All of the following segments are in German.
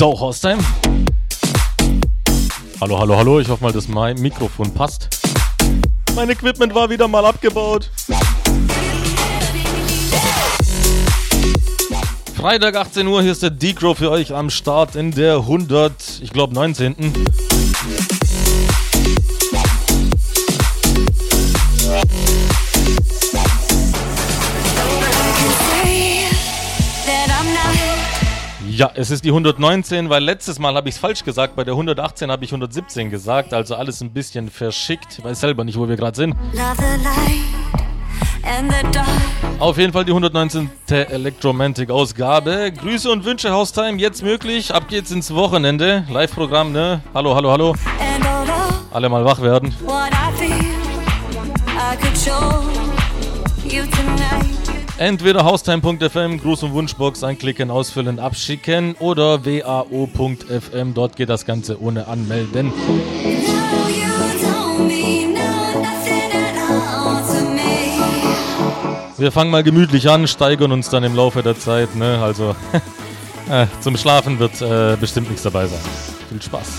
So, Horstein. Hallo, hallo, hallo. Ich hoffe mal, dass mein Mikrofon passt. Mein Equipment war wieder mal abgebaut. Freitag 18 Uhr, hier ist der Decro für euch am Start in der 100, ich glaube 19. Ja, es ist die 119, weil letztes Mal habe ich es falsch gesagt. Bei der 118 habe ich 117 gesagt. Also alles ein bisschen verschickt. Ich weiß selber nicht, wo wir gerade sind. Auf jeden Fall die 119. Electromantic-Ausgabe. Grüße und Wünsche, Haustime, jetzt möglich. Ab geht's ins Wochenende. Live-Programm, ne? Hallo, hallo, hallo. Alle mal wach werden. what I feel, I could show you tonight. Entweder haustime.fm, Gruß- und Wunschbox anklicken, ausfüllen, abschicken oder wao.fm. Dort geht das Ganze ohne Anmelden. Wir fangen mal gemütlich an, steigern uns dann im Laufe der Zeit. Ne? Also äh, zum Schlafen wird äh, bestimmt nichts dabei sein. Viel Spaß.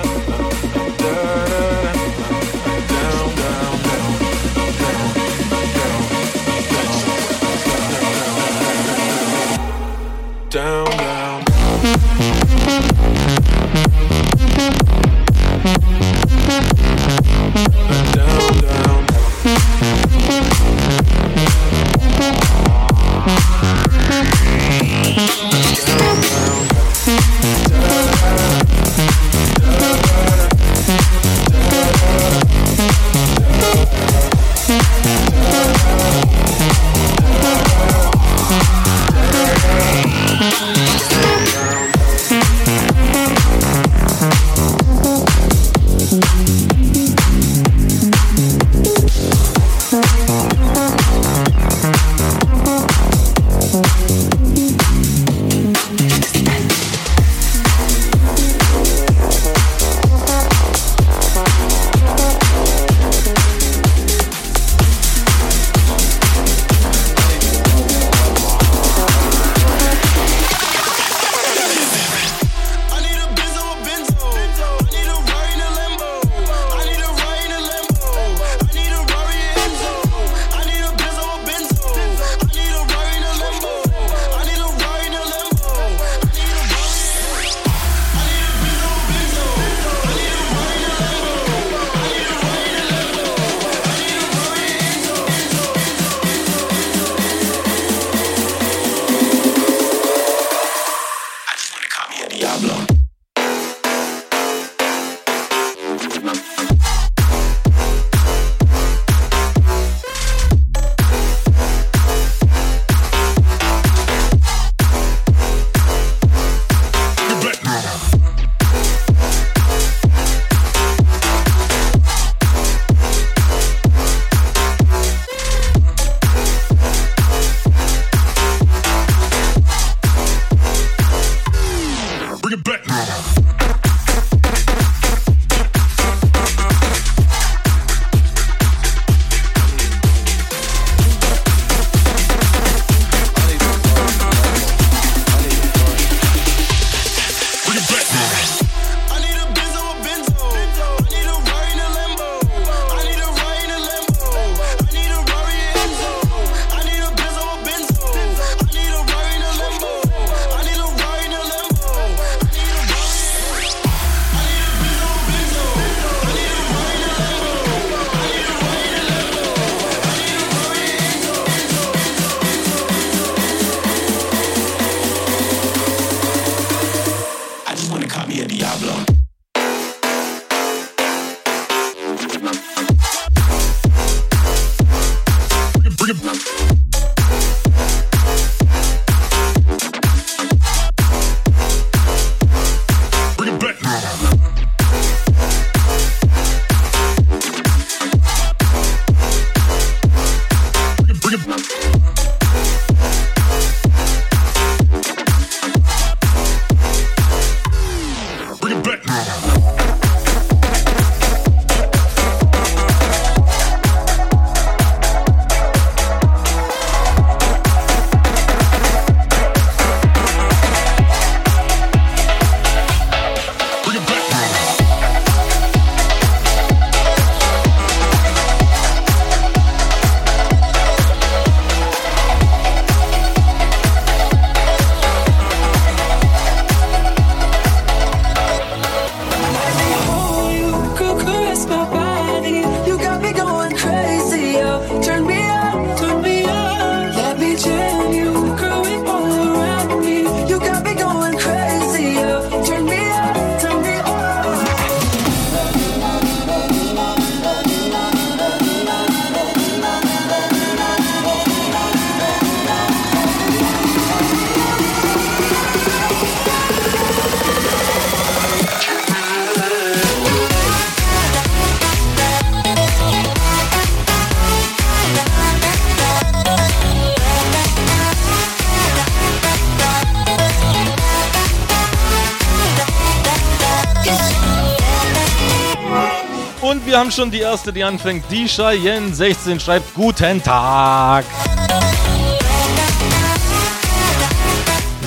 haben schon die erste, die anfängt. Die Cheyenne 16 schreibt Guten Tag.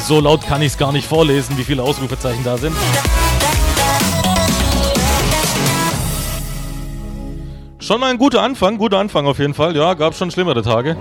So laut kann ich es gar nicht vorlesen, wie viele Ausrufezeichen da sind. Schon mal ein guter Anfang, guter Anfang auf jeden Fall. Ja, gab schon schlimmere Tage.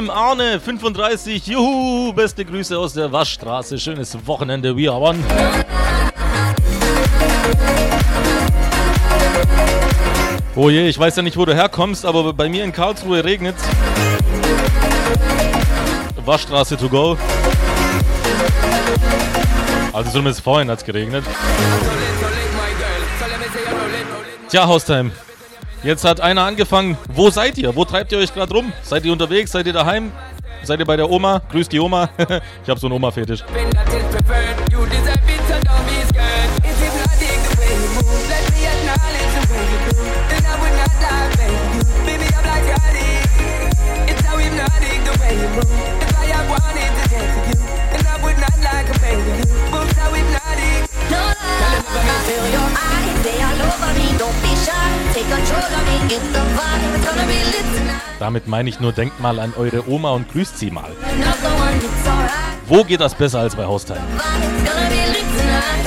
mit dem Arne 35. Juhu, beste Grüße aus der Waschstraße. Schönes Wochenende, we are one. Oh je, ich weiß ja nicht, wo du herkommst, aber bei mir in Karlsruhe regnet. Waschstraße to go. Also zumindest vorhin hat es geregnet. Tja, Haustime. Jetzt hat einer angefangen. Wo seid ihr? Wo treibt ihr euch gerade rum? Seid ihr unterwegs? Seid ihr daheim? Seid ihr bei der Oma? Grüßt die Oma. ich habe so einen Oma-Fetisch. damit meine ich nur, denkt mal an eure Oma und grüßt sie mal. Wo geht das besser als bei Hausteil? It's gonna be lit tonight.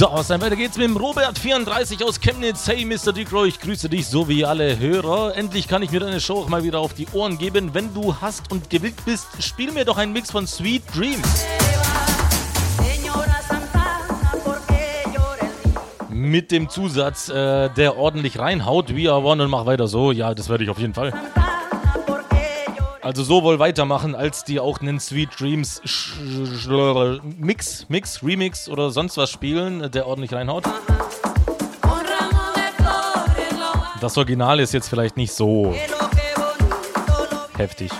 So, dann weiter geht's mit dem Robert34 aus Chemnitz. Hey, Mr. Dicro, ich grüße dich, so wie alle Hörer. Endlich kann ich mir deine Show auch mal wieder auf die Ohren geben. Wenn du hast und gewillt bist, spiel mir doch einen Mix von Sweet Dreams. Mit dem Zusatz, äh, der ordentlich reinhaut. We are one und mach weiter so. Ja, das werde ich auf jeden Fall. Also so wohl weitermachen, als die auch einen Sweet Dreams Mix, Mix, Remix oder sonst was spielen, der ordentlich reinhaut. Das Original ist jetzt vielleicht nicht so heftig.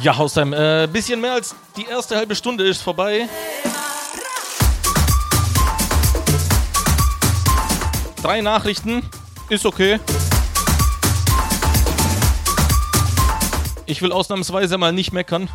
Ja, Haustime, äh, bisschen mehr als die erste halbe Stunde ist vorbei. Drei Nachrichten, ist okay. Ich will ausnahmsweise mal nicht meckern.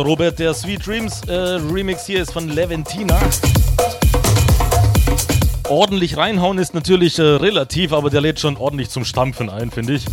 also Robert, der Sweet Dreams äh, Remix hier ist von Leventina. Ordentlich reinhauen ist natürlich äh, relativ, aber der lädt schon ordentlich zum Stampfen ein, finde ich.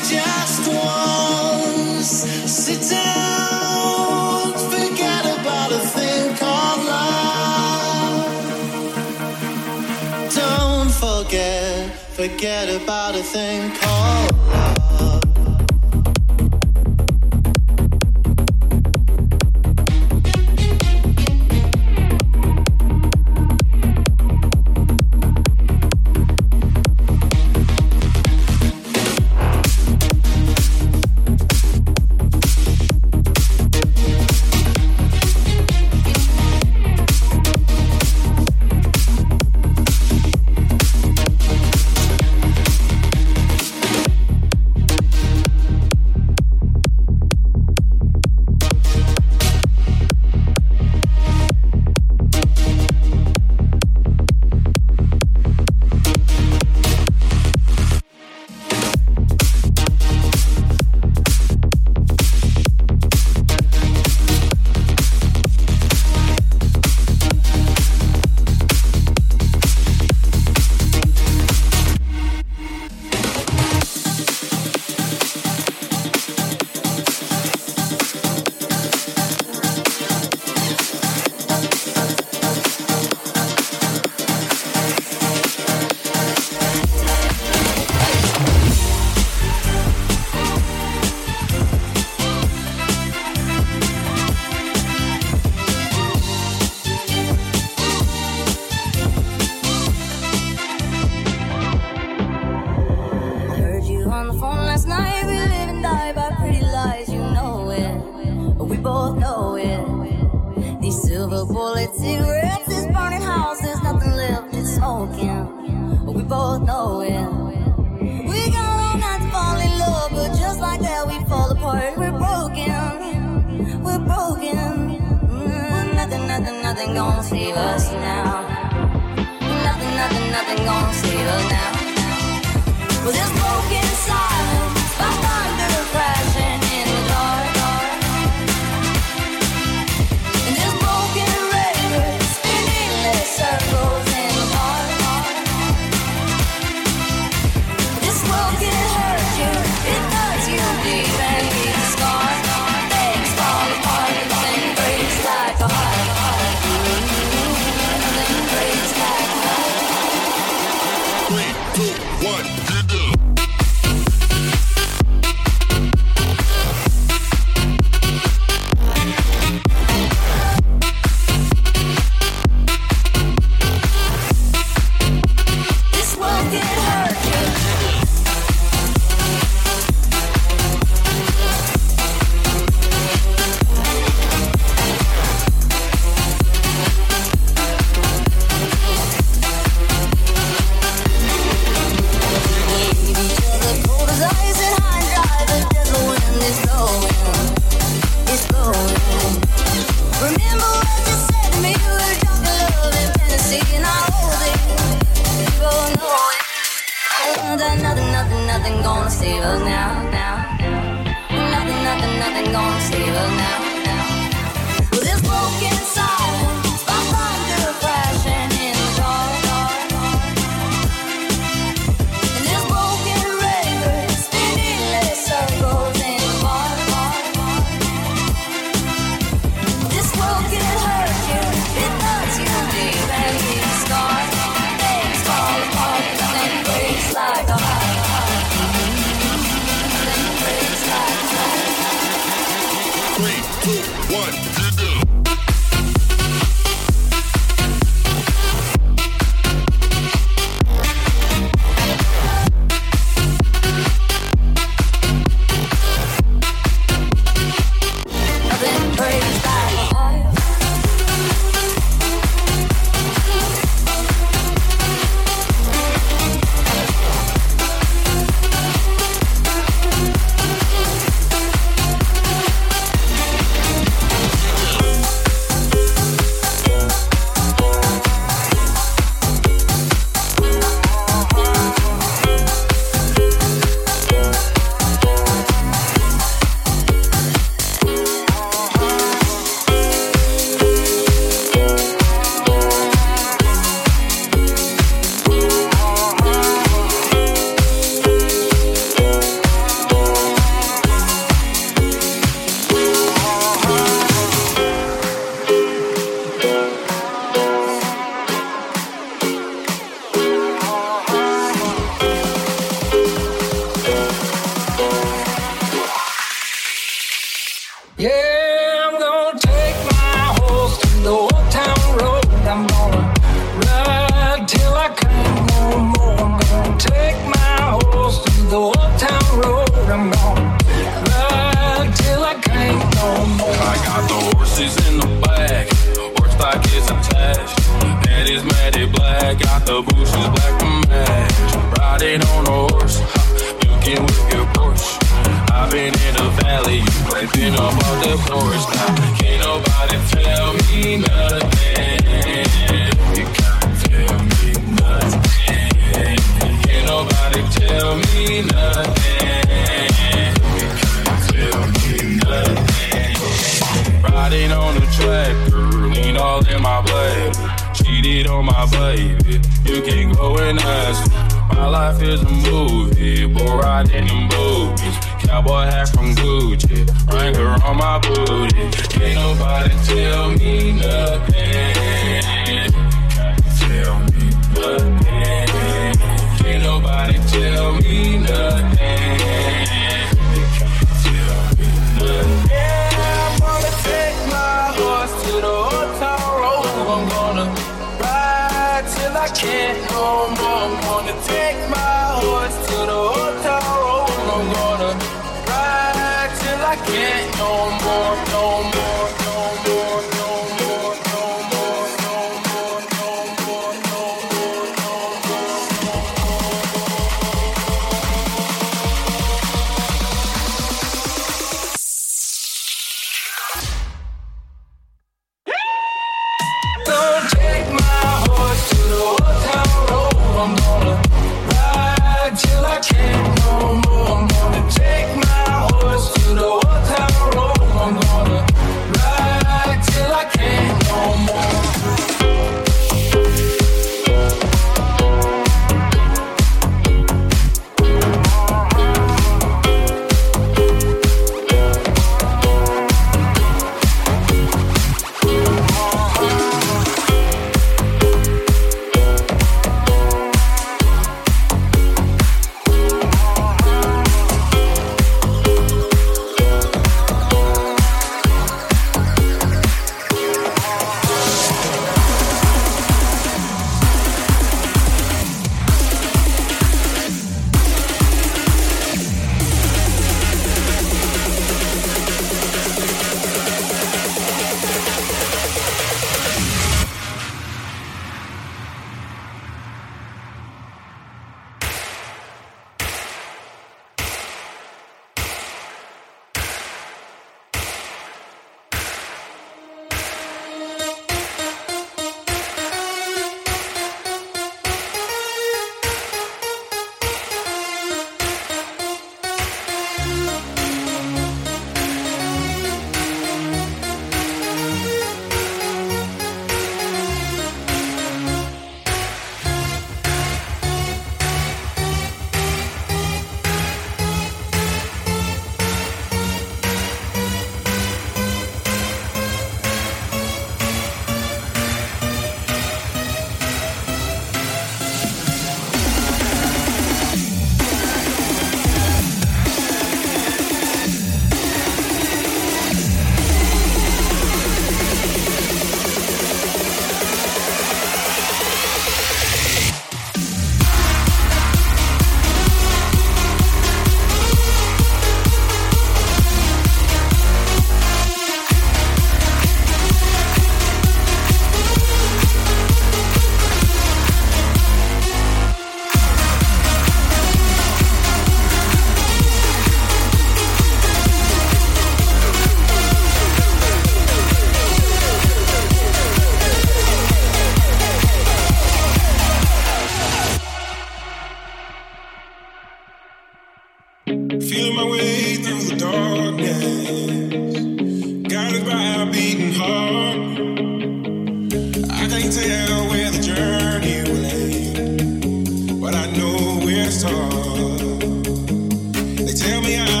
Tell me I'm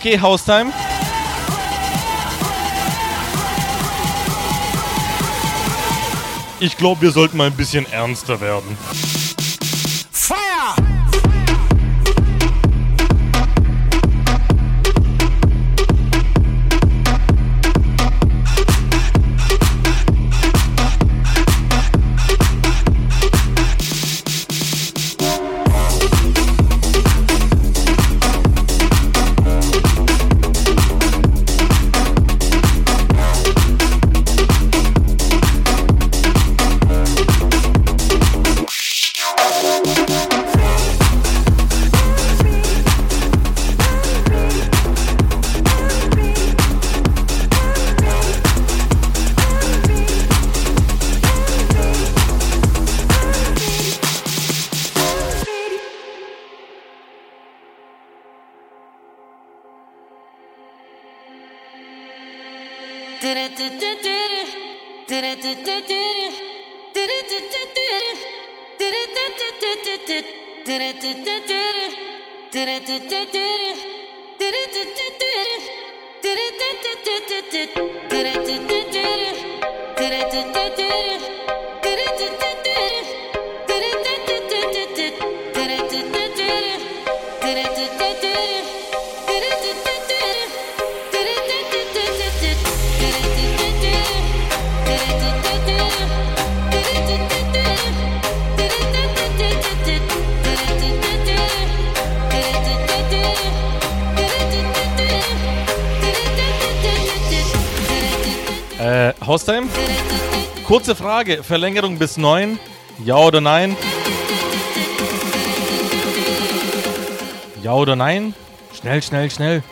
okay, House Time. Ich glaube, wir sollten mal ein bisschen ernster werden. Kurze Frage. Verlängerung bis 9? Ja oder nein? Ja oder nein? Schnell, schnell, schnell.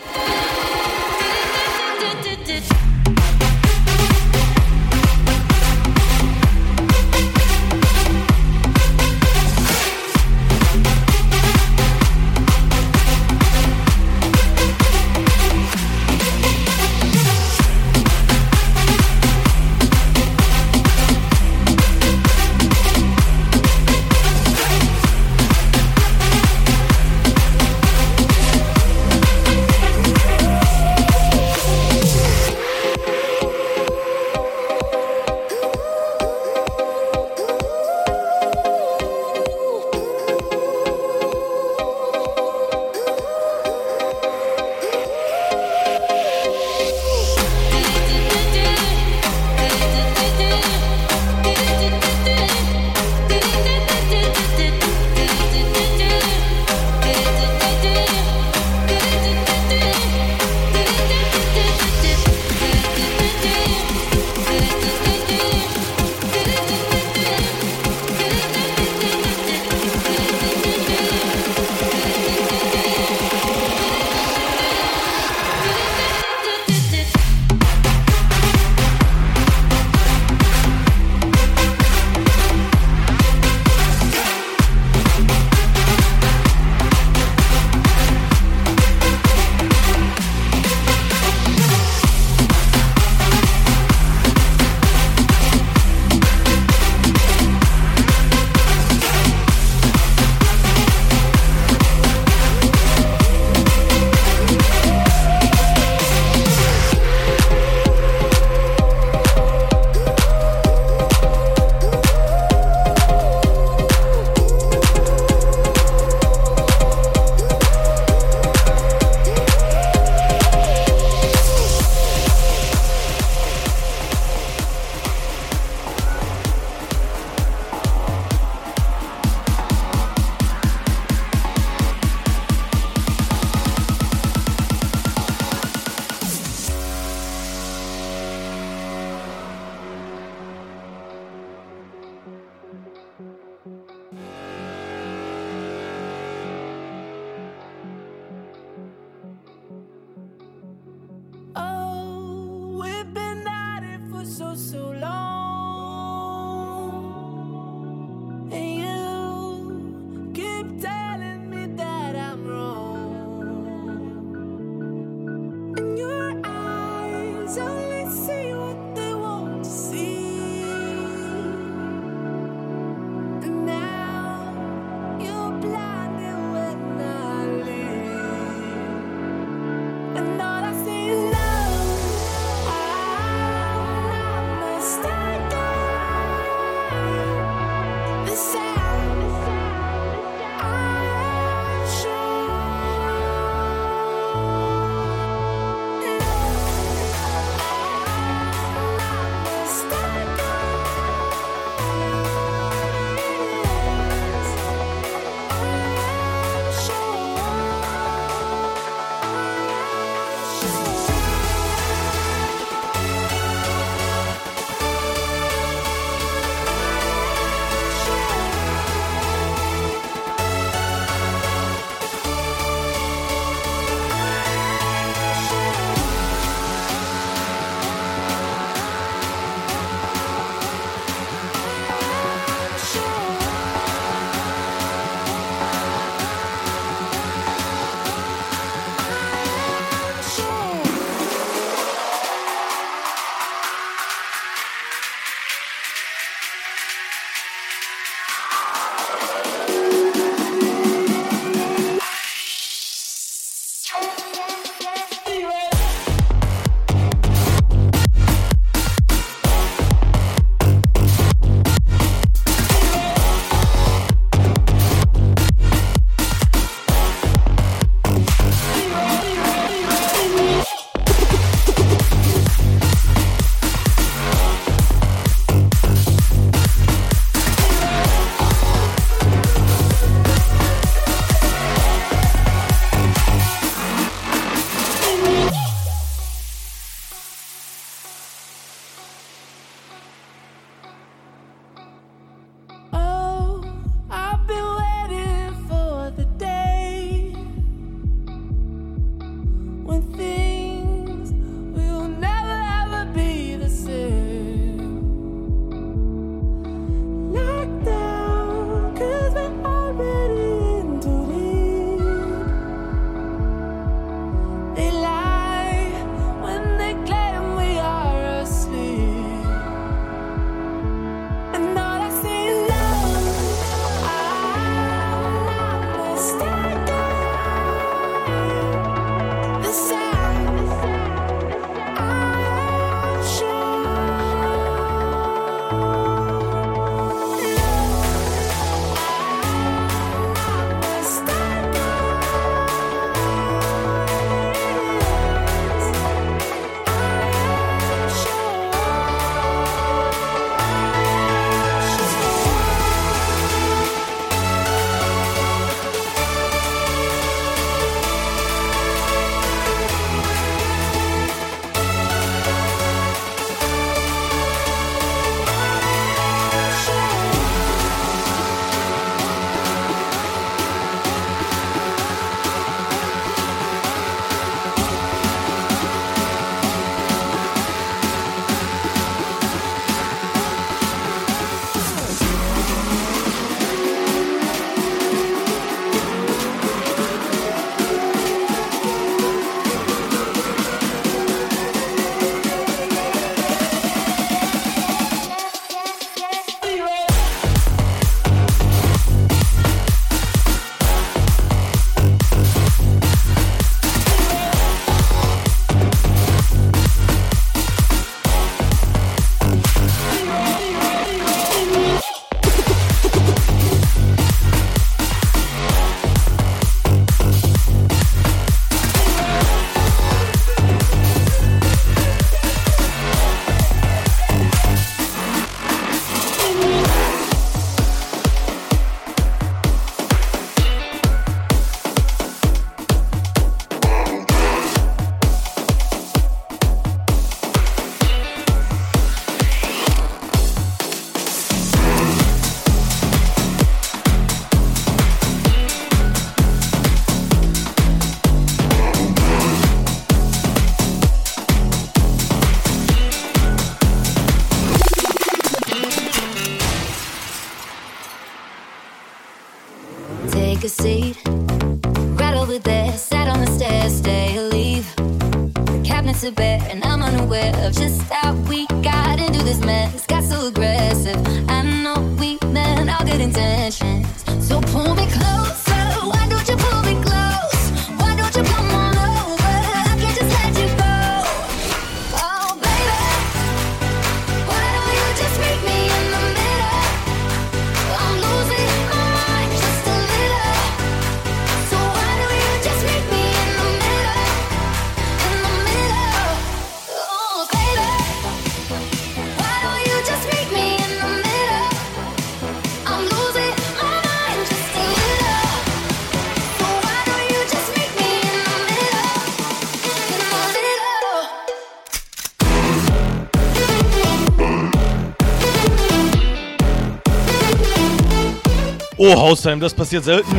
Oh, Haustime, das passiert selten.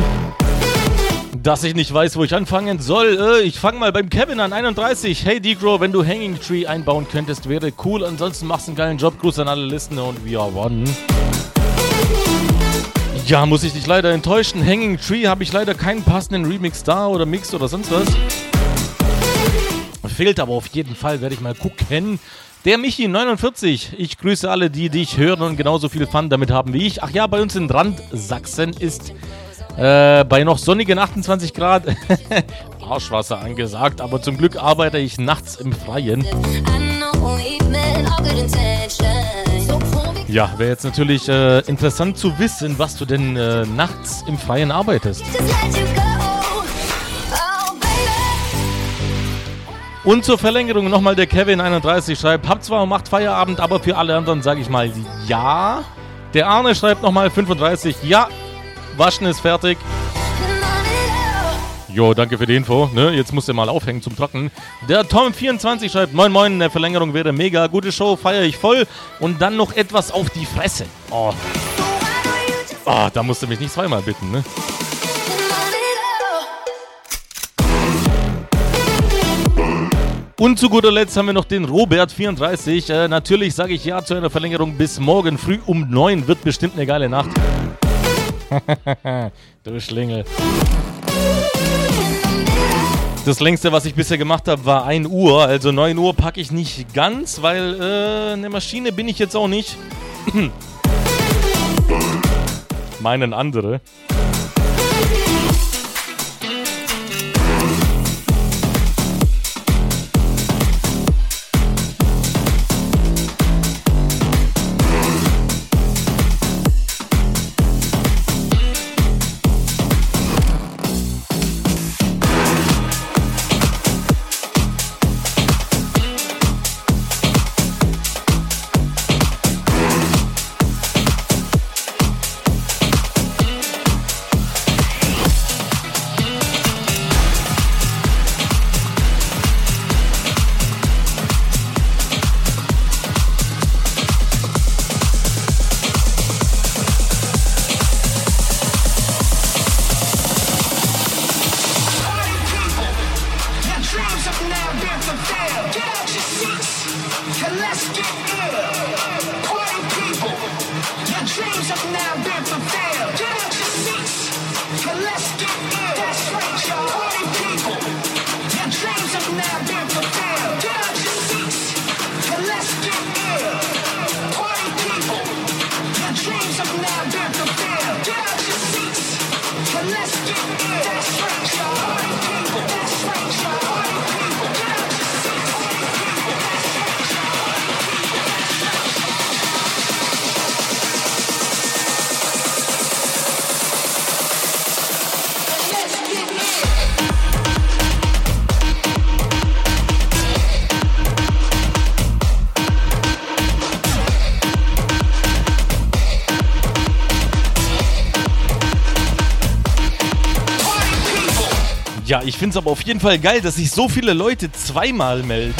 Dass ich nicht weiß, wo ich anfangen soll. Äh, ich fange mal beim Kevin an, 31. Hey Degro, wenn du Hanging Tree einbauen könntest, wäre cool. Ansonsten machst du einen geilen Job. Gruß an alle Listener und wir one. Ja, muss ich dich leider enttäuschen. Hanging Tree habe ich leider keinen passenden Remix da oder Mix oder sonst was. Fehlt aber auf jeden Fall, werde ich mal gucken. Der Michi49, ich grüße alle, die dich hören und genauso viel Fun damit haben wie ich. Ach ja, bei uns in Randsachsen ist äh, bei noch sonnigen 28 Grad Arschwasser angesagt, aber zum Glück arbeite ich nachts im Freien. Ja, wäre jetzt natürlich äh, interessant zu wissen, was du denn äh, nachts im Freien arbeitest. Und zur Verlängerung nochmal der Kevin31 schreibt, hab zwar 8 Feierabend, aber für alle anderen sage ich mal ja. Der Arne schreibt nochmal 35, ja, waschen ist fertig. Jo, danke für die Info. Ne? Jetzt musst du mal aufhängen zum Trocknen. Der Tom24 schreibt, moin moin, eine Verlängerung wäre mega. Gute Show, feiere ich voll. Und dann noch etwas auf die Fresse. Oh. Oh, da musst du mich nicht zweimal bitten, ne? Und zu guter Letzt haben wir noch den Robert34. Äh, natürlich sage ich ja zu einer Verlängerung bis morgen früh um 9. Wird bestimmt eine geile Nacht. du Schlingel. Das längste, was ich bisher gemacht habe, war 1 Uhr. Also 9 Uhr packe ich nicht ganz, weil äh, eine Maschine bin ich jetzt auch nicht. Meinen andere. Ich finde es aber auf jeden Fall geil, dass sich so viele Leute zweimal melden.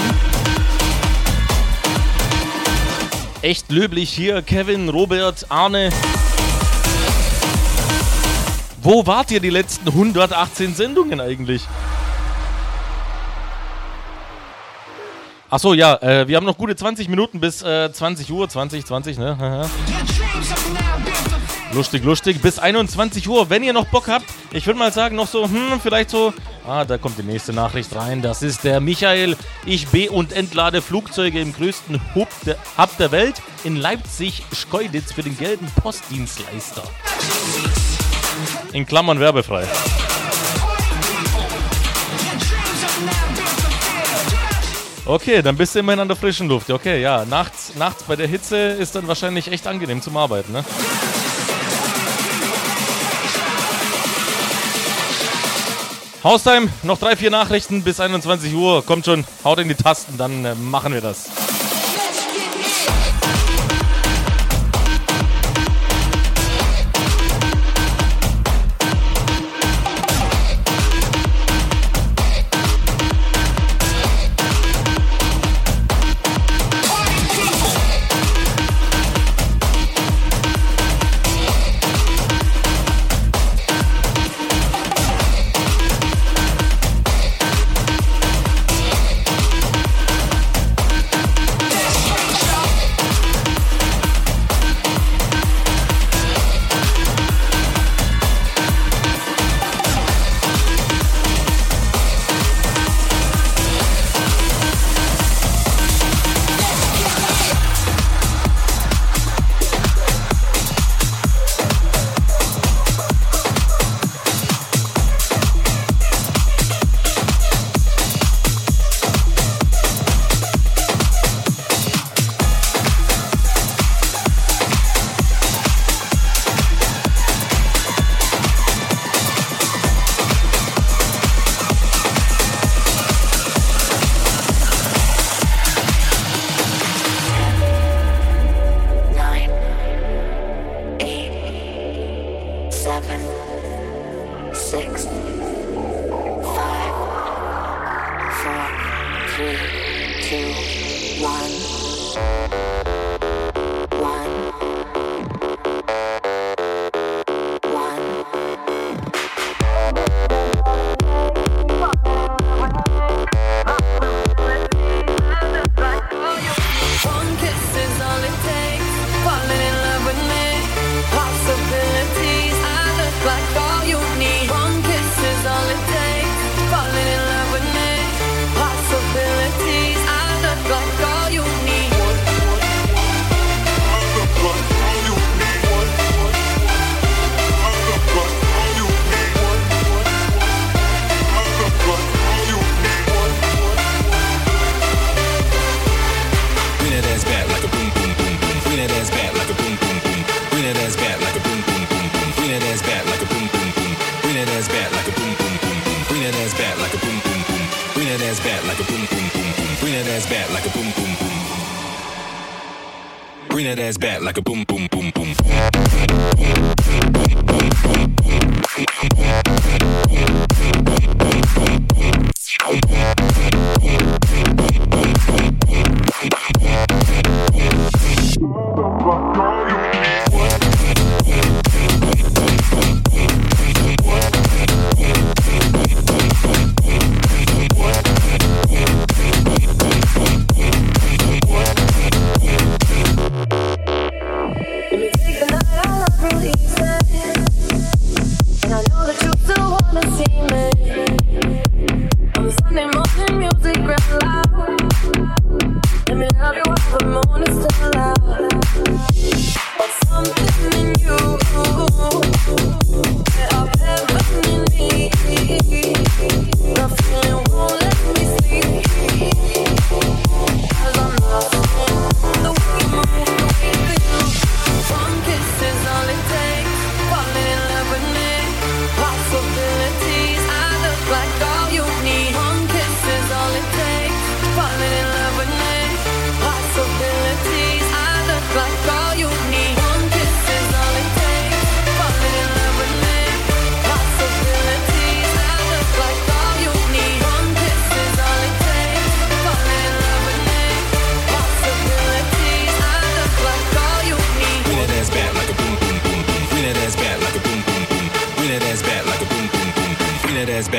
Echt löblich hier, Kevin, Robert, Arne. Wo wart ihr die letzten 118 Sendungen eigentlich? Achso, ja, äh, wir haben noch gute 20 Minuten bis äh, 20 Uhr, 20, 20, ne? Lustig, lustig. Bis 21 Uhr, wenn ihr noch Bock habt. Ich würde mal sagen, noch so, hm, vielleicht so Ah, da kommt die nächste Nachricht rein. Das ist der Michael. Ich be- und entlade Flugzeuge im größten Hub der, Hub der Welt in Leipzig-Schkeuditz für den gelben Postdienstleister. In Klammern werbefrei. Okay, dann bist du immerhin an der frischen Luft. Okay, ja, nachts, nachts bei der Hitze ist dann wahrscheinlich echt angenehm zum Arbeiten, ne? Haustime, noch drei, vier Nachrichten bis 21 Uhr. Kommt schon, haut in die Tasten, dann äh, machen wir das.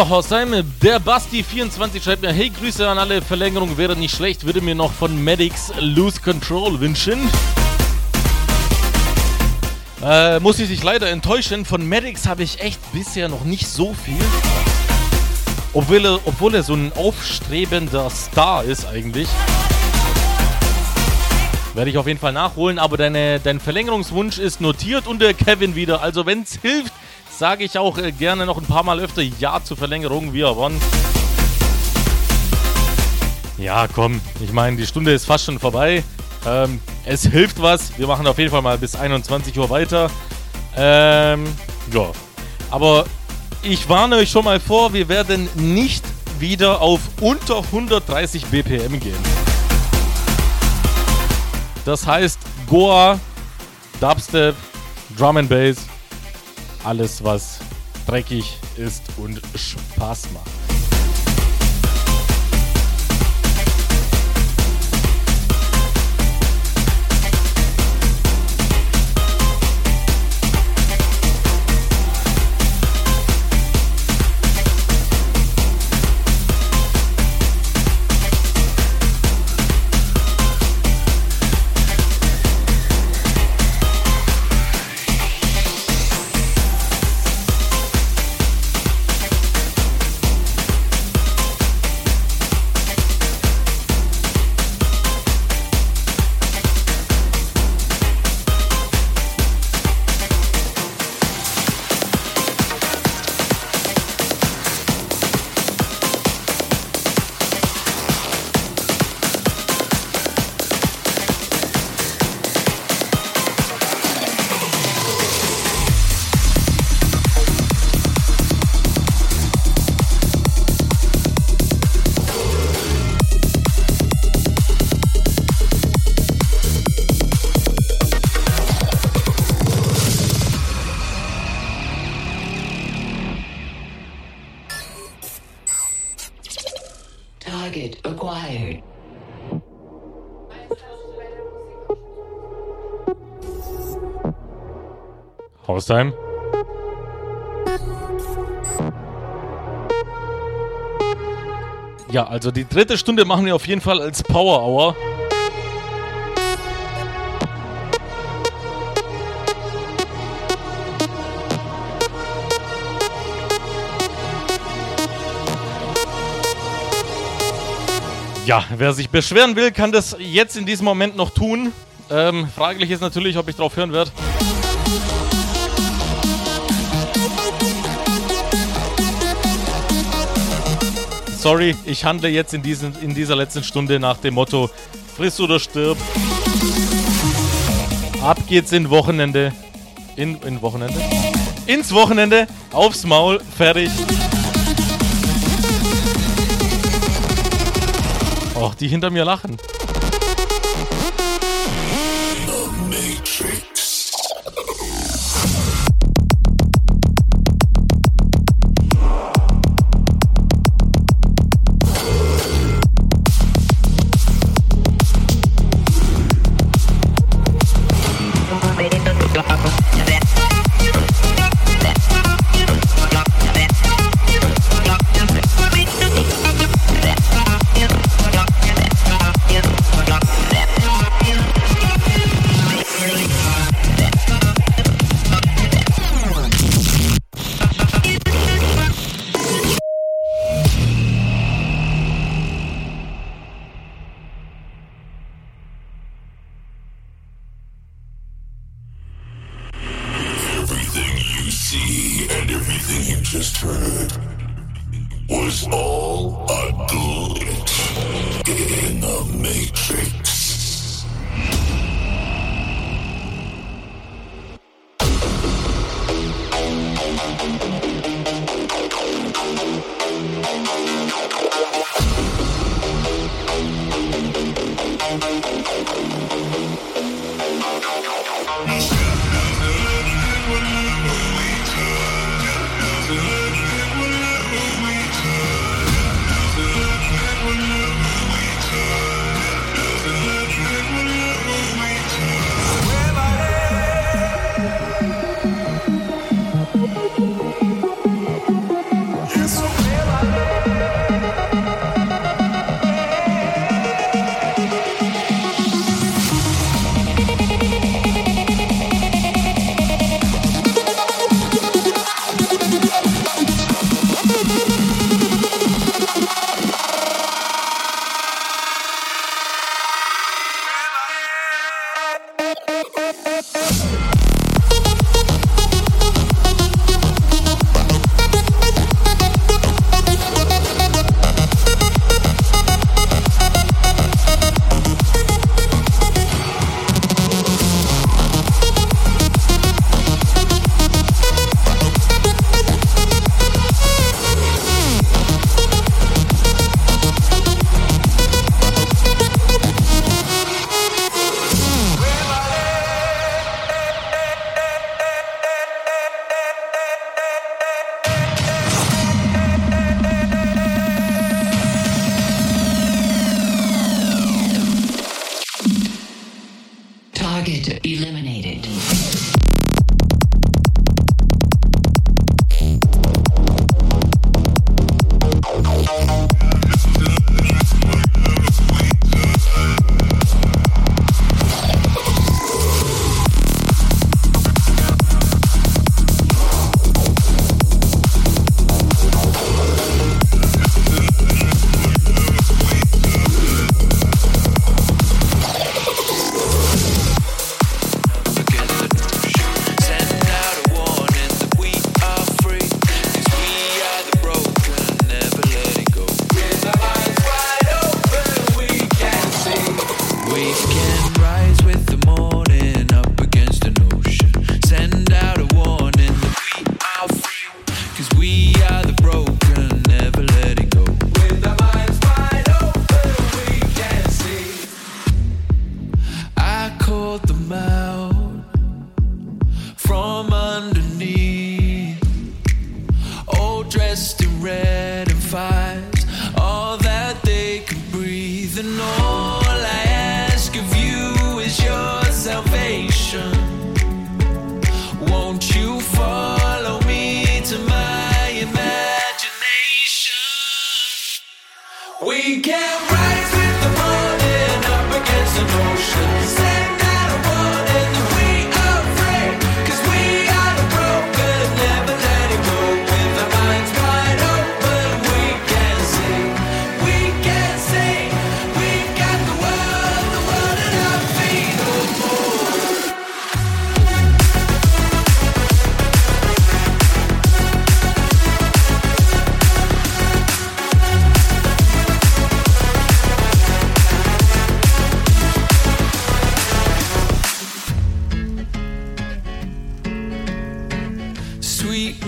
So, Horsheim, der Basti24 schreibt mir, hey, Grüße an alle, Verlängerung wäre nicht schlecht, würde mir noch von Medics Lose Control wünschen. Äh, muss ich dich leider enttäuschen, von Medics habe ich echt bisher noch nicht so viel. Obwohl er, obwohl er so ein aufstrebender Star ist eigentlich. Werde ich auf jeden Fall nachholen, aber deine, dein Verlängerungswunsch ist notiert und der Kevin wieder. Also wenn es hilft, sage ich auch äh, gerne noch ein paar Mal öfter Ja zur Verlängerung, wie er wann. Ja, komm, ich meine, die Stunde ist fast schon vorbei. Ähm, es hilft was. Wir machen auf jeden Fall mal bis 21 Uhr weiter. Ähm, ja. Aber ich warne euch schon mal vor, wir werden nicht wieder auf unter 130 BPM gehen. Das heißt, Goa, Dubstep, Drum and Bass, alles was dreckig ist und Spaß macht. Haustime. Ja, also die dritte Stunde machen wir auf jeden Fall als Power Hour. Ja, wer sich beschweren will, kann das jetzt in diesem Moment noch tun. Ähm, fraglich ist natürlich, ob ich drauf hören werde. Sorry, ich handle jetzt in, diesen, in dieser letzten Stunde nach dem Motto: friss oder stirb. Ab geht's in Wochenende. In, in Wochenende? Ins Wochenende, aufs Maul, fertig. Och, die hinter mir lachen.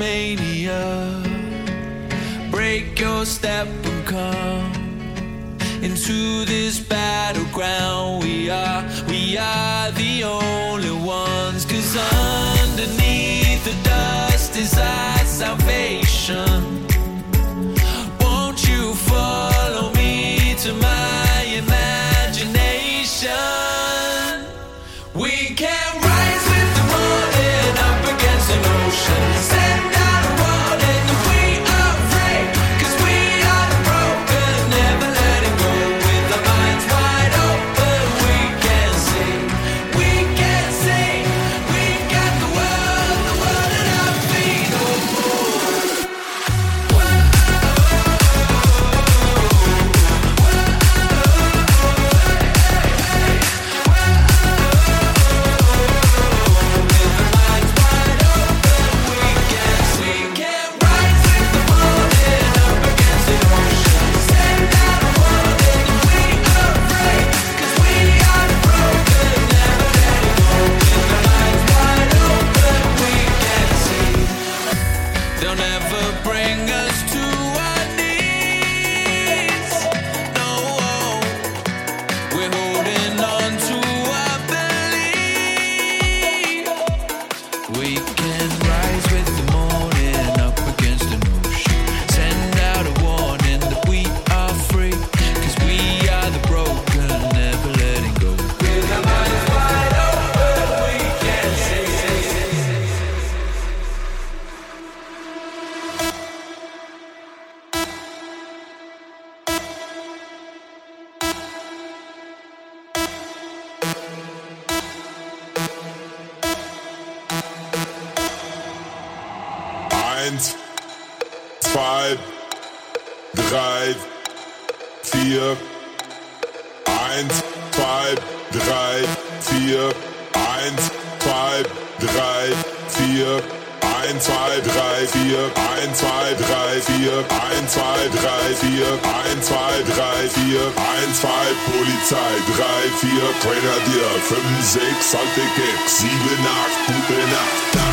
mania. Break your step and come into this battleground. We are, we are the only ones. Cause underneath the dust is our salvation. 3, 4, 1, 2, 3, 4, 1, 2, 3, 4, 1, 2, 3, 4, 1, 2, Polizei, 3, 4, Grenadier, 5, 6, alte Gags, 7, 8, gute Nacht.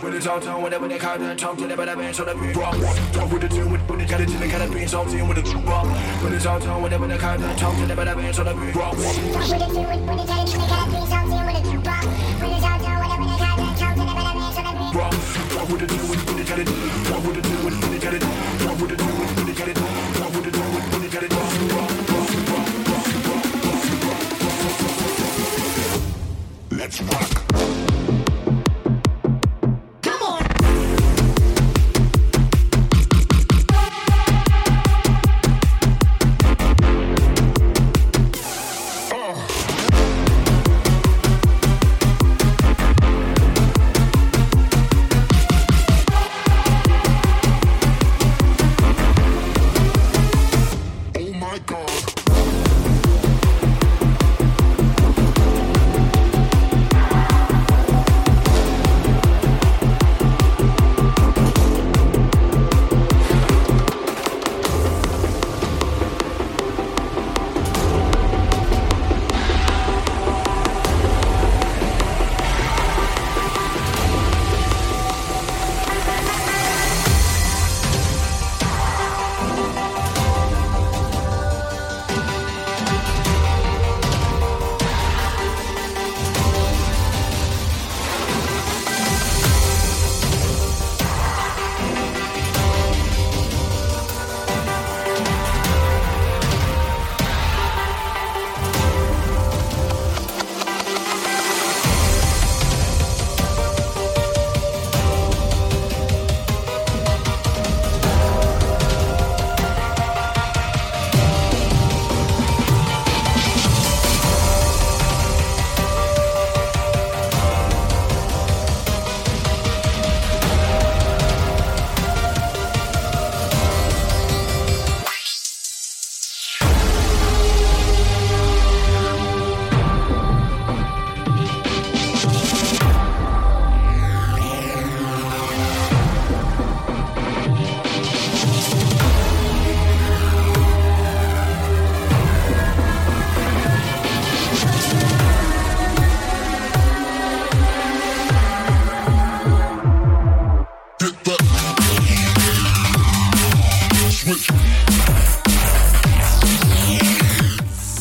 When it's all done, whatever they call it, talk to them, but I've been so that rock. Talk with the team, with the cat, the cat, being so team with the true rock. When the all done, whatever they call it, talk to them, but I've been so that we rock. Talk with the team, with the cat, the cat, being so team with the true rock. When the all done, whatever the call it, talk to them, but I've been so that we rock. Talk with the team, with the cat, the cat,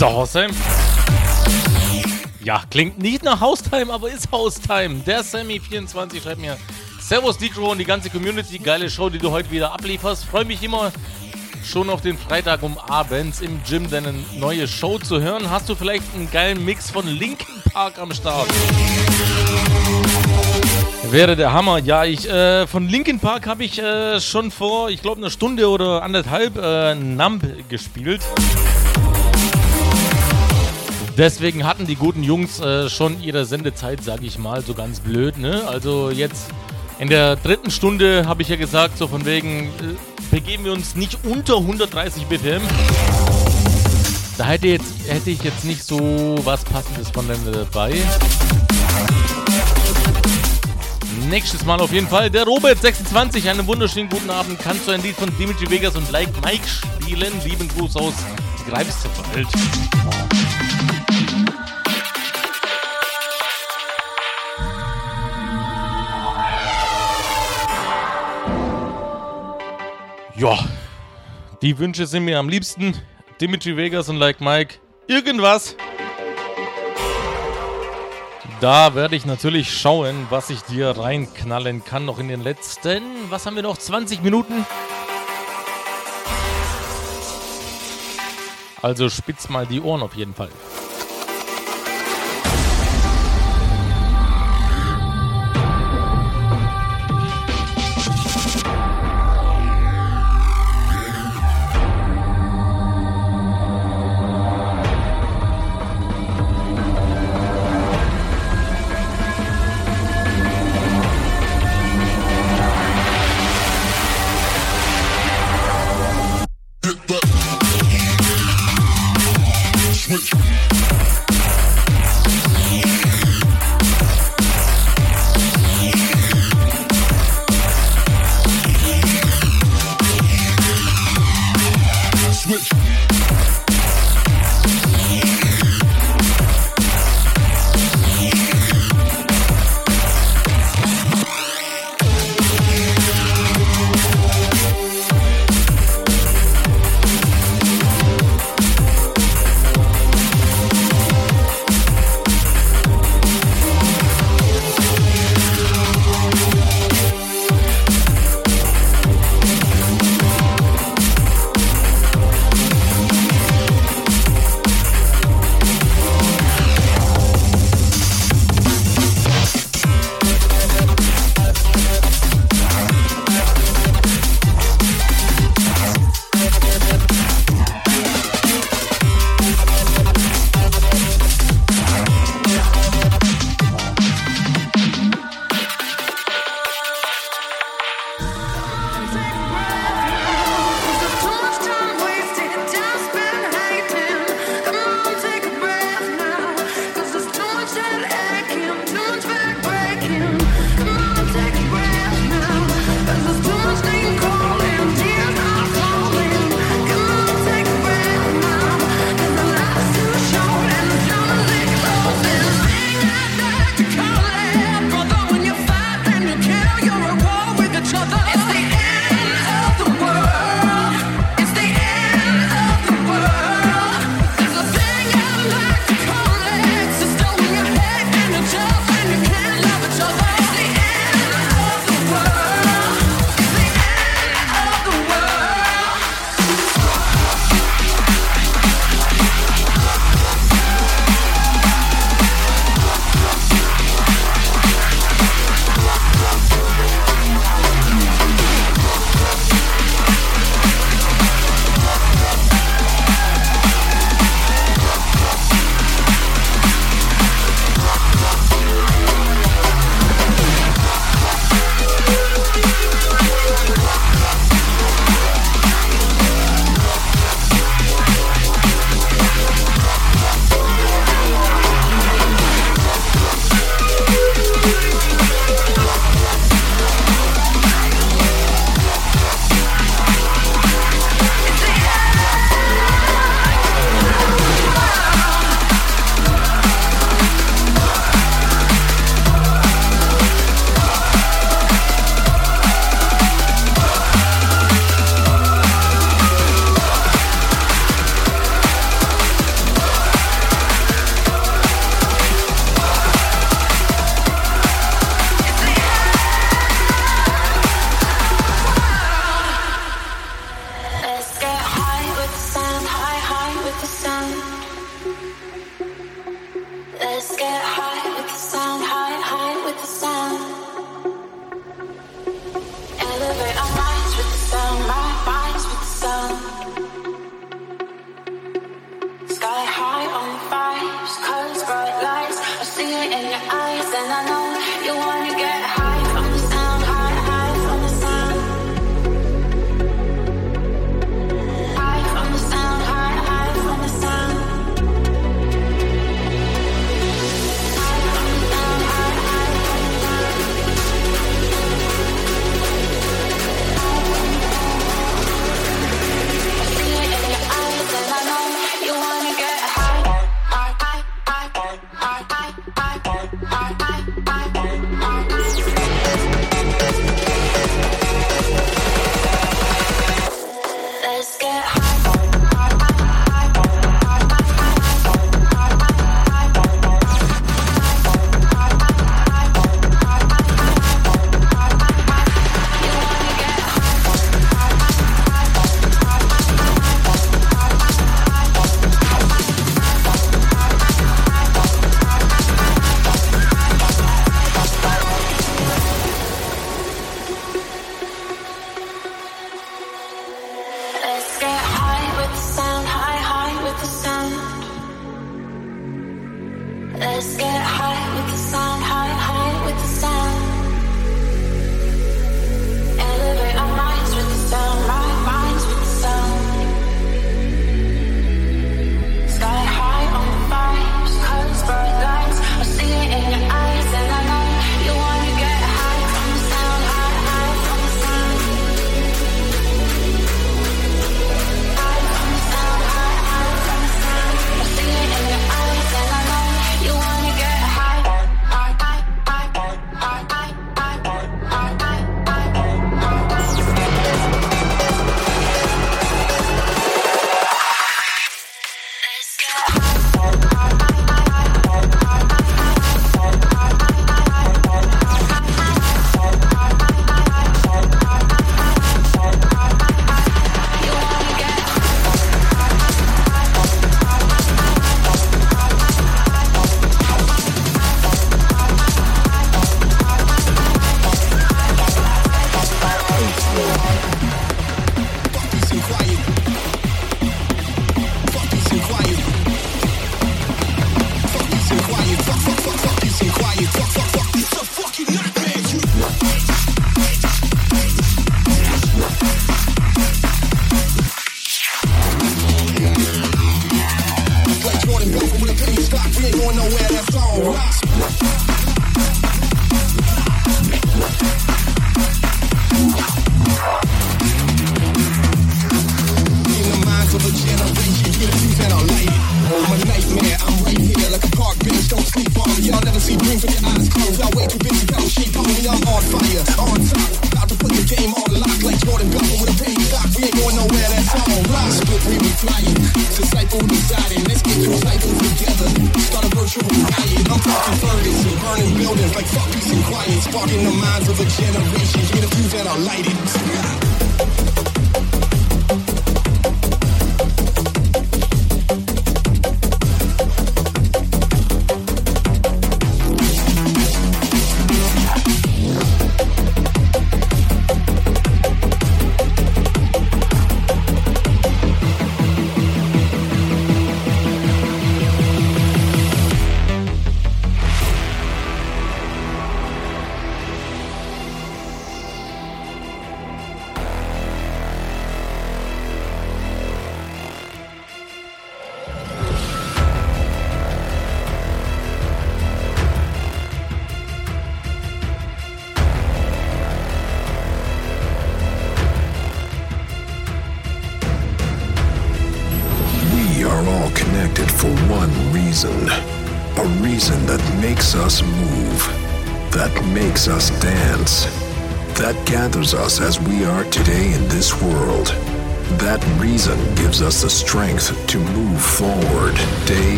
So, Haustime. Ja, klingt nicht nach Haustime, aber ist Haustime. Der Sammy24 schreibt mir: Servus, Dicro und die ganze Community. Geile Show, die du heute wieder ablieferst. Freue mich immer schon auf den Freitag um abends im Gym deine neue Show zu hören. Hast du vielleicht einen geilen Mix von Linkin Park am Start? Wäre der Hammer. Ja, ich äh, von Linkin Park habe ich äh, schon vor, ich glaube, eine Stunde oder anderthalb äh, Numb gespielt. Deswegen hatten die guten Jungs äh, schon ihre Sendezeit, sage ich mal, so ganz blöd. Ne? Also jetzt in der dritten Stunde habe ich ja gesagt, so von wegen, äh, begeben wir uns nicht unter 130 BPM. Da hätte, jetzt, hätte ich jetzt nicht so was Passendes von denen dabei. Nächstes Mal auf jeden Fall der Robert26. Einen wunderschönen guten Abend. Kannst du ein Lied von Dimitri Vegas und Like Mike spielen? Lieben Gruß aus Greifswald. Ja, die Wünsche sind mir am liebsten. Dimitri Vegas und Like Mike. Irgendwas. Da werde ich natürlich schauen, was ich dir reinknallen kann noch in den letzten. Was haben wir noch? 20 Minuten. Also spitz mal die Ohren auf jeden Fall.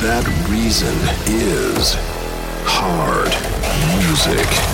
That reason is hard music.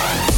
Bye.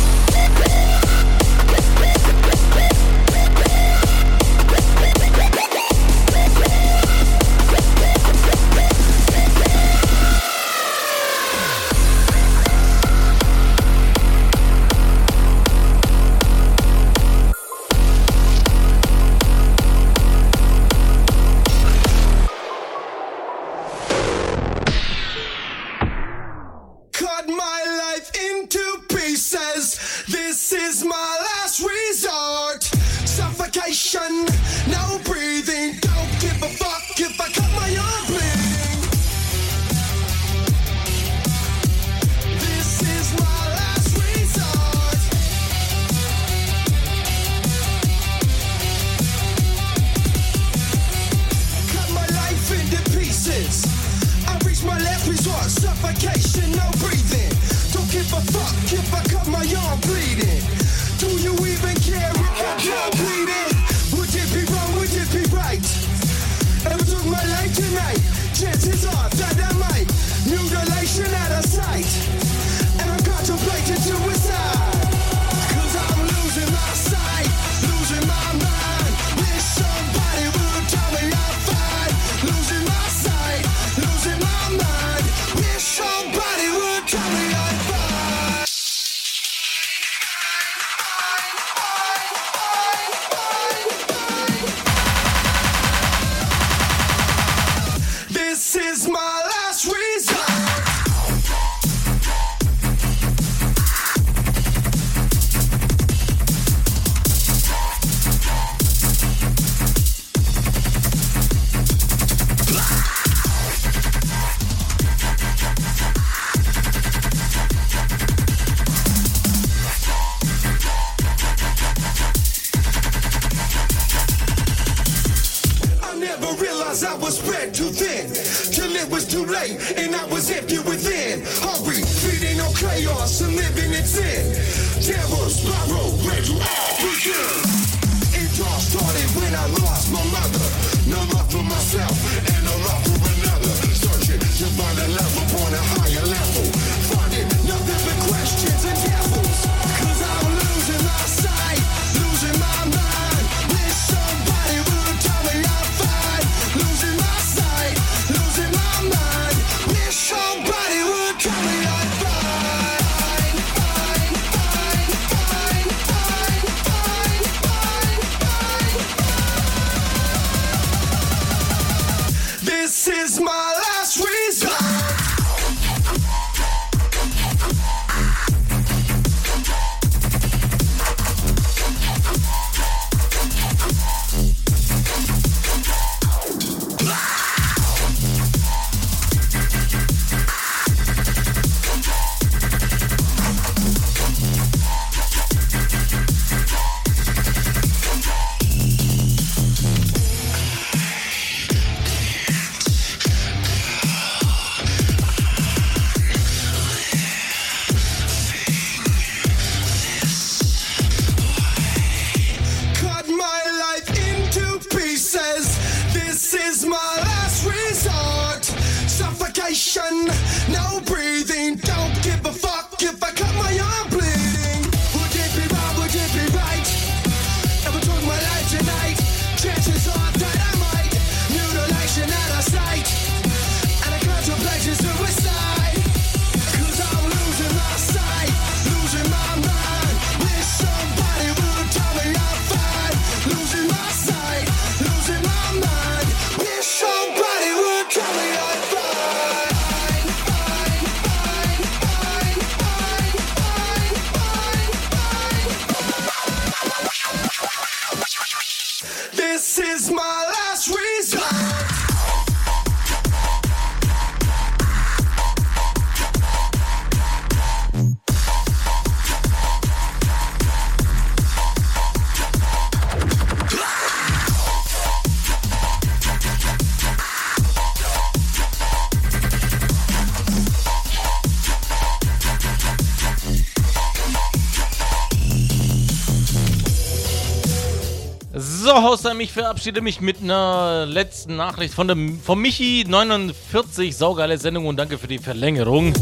So, Hausheim, ich verabschiede mich mit einer letzten Nachricht von, dem, von Michi 49. Saugeile Sendung und danke für die Verlängerung.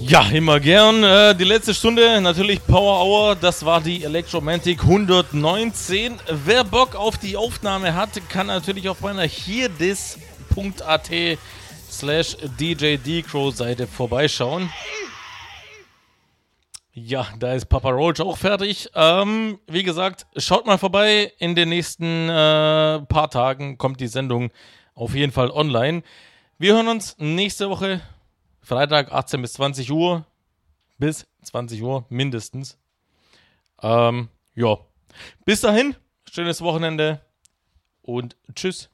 Ja, immer gern. Äh, die letzte Stunde, natürlich Power Hour, das war die Electromantic 119. Wer Bock auf die Aufnahme hat, kann natürlich auf meiner hierdis.at slash DJDcrow Seite vorbeischauen. Ja, da ist Papa Roach auch fertig. Ähm, wie gesagt, schaut mal vorbei. In den nächsten äh, paar Tagen kommt die Sendung auf jeden Fall online. Wir hören uns nächste Woche, Freitag 18 bis 20 Uhr. Bis 20 Uhr mindestens. Ähm, ja. Bis dahin, schönes Wochenende und tschüss.